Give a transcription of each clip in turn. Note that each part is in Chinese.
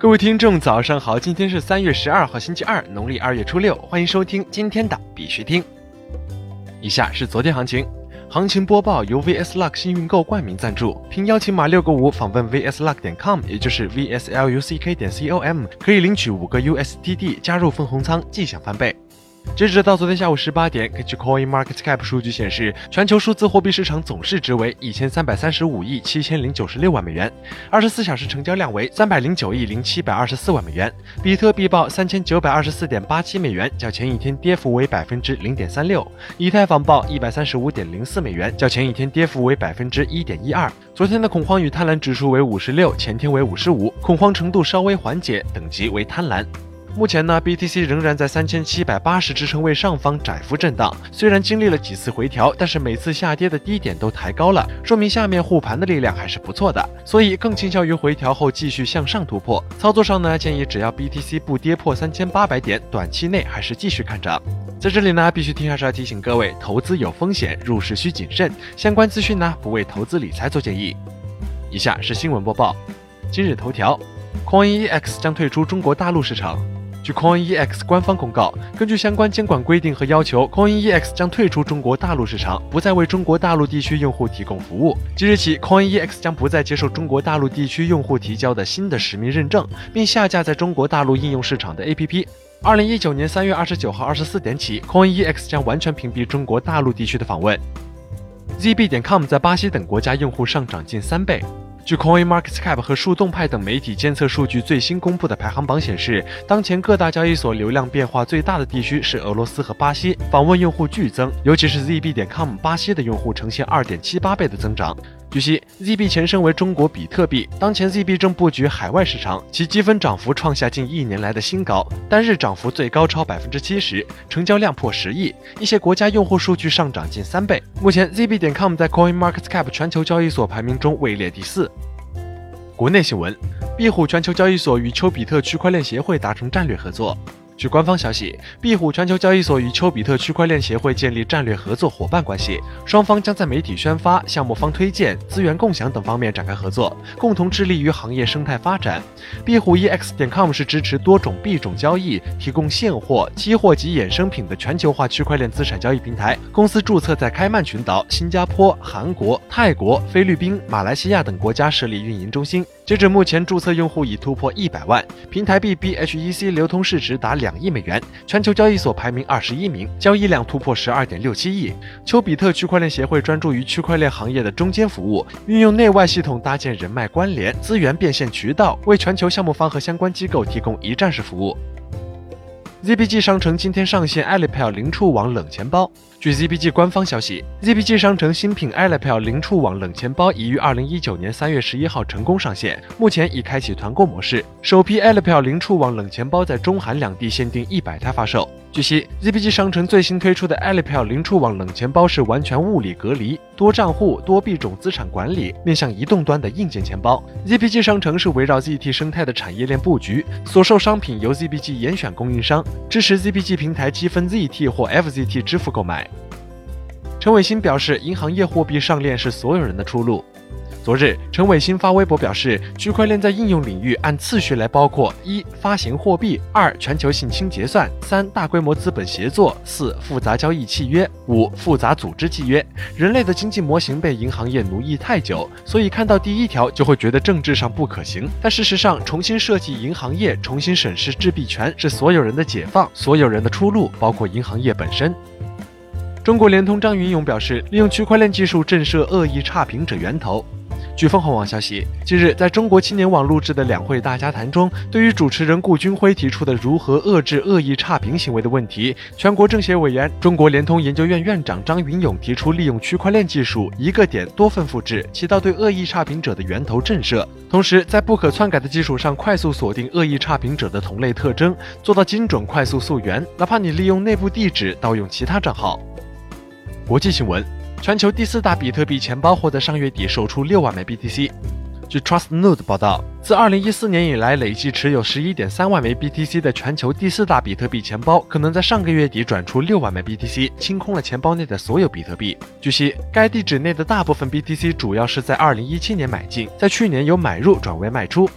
各位听众，早上好！今天是三月十二号，星期二，农历二月初六。欢迎收听今天的必须听。以下是昨天行情，行情播报由 VS Luck 幸运购冠名赞助，凭邀请码六个五访问 VSLuck 点 com，也就是 VSLUCK 点 com，可以领取五个 USDT 加入分红仓，即享翻倍。截止到昨天下午十八点，根据 Coin Market Cap 数据显示，全球数字货币市场总市值为一千三百三十五亿七千零九十六万美元，二十四小时成交量为三百零九亿零七百二十四万美元。比特币报三千九百二十四点八七美元，较前一天跌幅为百分之零点三六。以太坊报一百三十五点零四美元，较前一天跌幅为百分之一点一二。昨天的恐慌与贪婪指数为五十六，前天为五十五，恐慌程度稍微缓解，等级为贪婪。目前呢，BTC 仍然在三千七百八十支撑位上方窄幅震荡。虽然经历了几次回调，但是每次下跌的低点都抬高了，说明下面护盘的力量还是不错的。所以更倾向于回调后继续向上突破。操作上呢，建议只要 BTC 不跌破三千八百点，短期内还是继续看涨。在这里呢，必须听还是要提醒各位，投资有风险，入市需谨慎。相关资讯呢，不为投资理财做建议。以下是新闻播报。今日头条：CoinEX 将退出中国大陆市场。据 CoinEX 官方公告，根据相关监管规定和要求，CoinEX 将退出中国大陆市场，不再为中国大陆地区用户提供服务。即日起，CoinEX 将不再接受中国大陆地区用户提交的新的实名认证，并下架在中国大陆应用市场的 APP。二零一九年三月二十九号二十四点起，CoinEX 将完全屏蔽中国大陆地区的访问。ZB 点 com 在巴西等国家用户上涨近三倍。据 Coin Market Cap 和树洞派等媒体监测数据最新公布的排行榜显示，当前各大交易所流量变化最大的地区是俄罗斯和巴西，访问用户剧增，尤其是 ZB 点 com 巴西的用户呈现二点七八倍的增长。据悉，ZB 前身为中国比特币，当前 ZB 正布局海外市场，其积分涨幅创下近一年来的新高，单日涨幅最高超百分之七十，成交量破十亿，一些国家用户数据上涨近三倍。目前，ZB 点 com 在 Coin Market Cap 全球交易所排名中位列第四。国内新闻，壁虎全球交易所与丘比特区块链协会达成战略合作。据官方消息，壁虎全球交易所与丘比特区块链协会建立战略合作伙伴关系，双方将在媒体宣发、项目方推荐、资源共享等方面展开合作，共同致力于行业生态发展。壁虎 EX 点 com 是支持多种币种交易、提供现货、期货及衍生品的全球化区块链资产交易平台。公司注册在开曼群岛、新加坡、韩国、泰国、菲律宾、马来西亚等国家设立运营中心。截止目前，注册用户已突破一百万，平台币 BHEC 流通市值达两亿美元，全球交易所排名二十一名，交易量突破十二点六七亿。丘比特区块链协会专注于区块链行业的中间服务，运用内外系统搭建人脉关联、资源变现渠道，为全球项目方和相关机构提供一站式服务。ZBG 商城今天上线 Alipay 零触网冷钱包。据 ZBG 官方消息，ZBG 商城新品 Alipay 零触网冷钱包已于二零一九年三月十一号成功上线，目前已开启团购模式。首批 Alipay 零触网冷钱包在中韩两地限定一百台发售。据悉，ZBG 商城最新推出的 Alipay 零触网冷钱包是完全物理隔离、多账户、多币种资产管理，面向移动端的硬件钱包。ZBG 商城是围绕 ZT 生态的产业链布局，所售商品由 ZBG 严选供应商，支持 ZBG 平台积分 ZT 或 FZT 支付购买。陈伟新表示，银行业货币上链是所有人的出路。昨日，陈伟新发微博表示，区块链在应用领域按次序来包括：一、发行货币；二、全球性清结算；三、大规模资本协作；四、复杂交易契约；五、复杂组织契约。人类的经济模型被银行业奴役太久，所以看到第一条就会觉得政治上不可行。但事实上，重新设计银行业，重新审视制币权，是所有人的解放，所有人的出路，包括银行业本身。中国联通张云勇表示，利用区块链技术震慑恶意差评者源头。据凤凰网消息，近日在中国青年网录制的两会大家谈中，对于主持人顾军辉提出的如何遏制恶意差评行为的问题，全国政协委员、中国联通研究院院长张云勇提出，利用区块链技术，一个点多份复制，起到对恶意差评者的源头震慑，同时在不可篡改的基础上，快速锁定恶意差评者的同类特征，做到精准快速溯源，哪怕你利用内部地址盗用其他账号。国际新闻。全球第四大比特币钱包或在上月底售出六万枚 BTC。据 Trustnode 报道，自2014年以来，累计持有11.3万枚 BTC 的全球第四大比特币钱包，可能在上个月底转出六万枚 BTC，清空了钱包内的所有比特币。据悉，该地址内的大部分 BTC 主要是在2017年买进，在去年由买入转为卖出。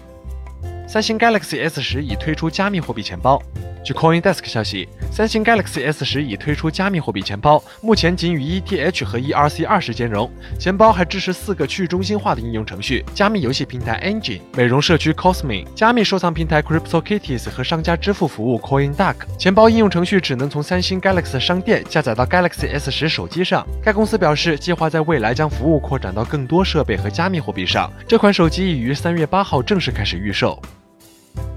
三星 Galaxy S 十已推出加密货币钱包。据 CoinDesk 消息，三星 Galaxy S 十已推出加密货币钱包，目前仅与 ETH 和 ERC20 兼容。钱包还支持四个去中心化的应用程序：加密游戏平台 Engine、美容社区 Cosme、加密收藏平台 CryptoKitties 和商家支付服务 CoinDuck。钱包应用程序只能从三星 Galaxy 商店下载到 Galaxy S 十手机上。该公司表示，计划在未来将服务扩展到更多设备和加密货币上。这款手机已于三月八号正式开始预售。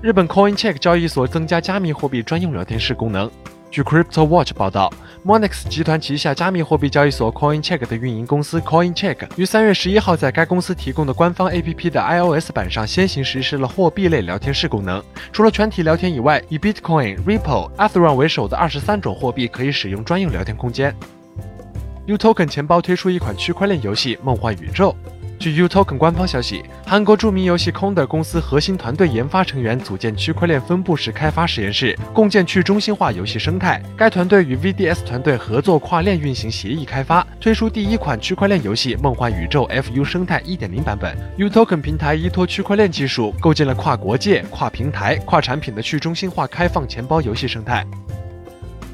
日本 CoinCheck 交易所增加加密货币专用聊天室功能。据 CryptoWatch 报道，Monex 集团旗下加密货币交易所 CoinCheck 的运营公司 CoinCheck 于三月十一号在该公司提供的官方 APP 的 iOS 版上先行实施了货币类聊天室功能。除了全体聊天以外，以 Bitcoin、Ripple、Ethereum 为首的二十三种货币可以使用专用聊天空间。uToken 钱包推出一款区块链游戏《梦幻宇宙》。据 uToken 官方消息，韩国著名游戏 Conder 公司核心团队研发成员组建区块链分布式开发实验室，共建去中心化游戏生态。该团队与 VDS 团队合作跨链运行协议开发，推出第一款区块链游戏《梦幻宇宙》FU 生态1.0版本。uToken 平台依托区块链技术，构建了跨国界、跨平台、跨产品的去中心化开放钱包游戏生态。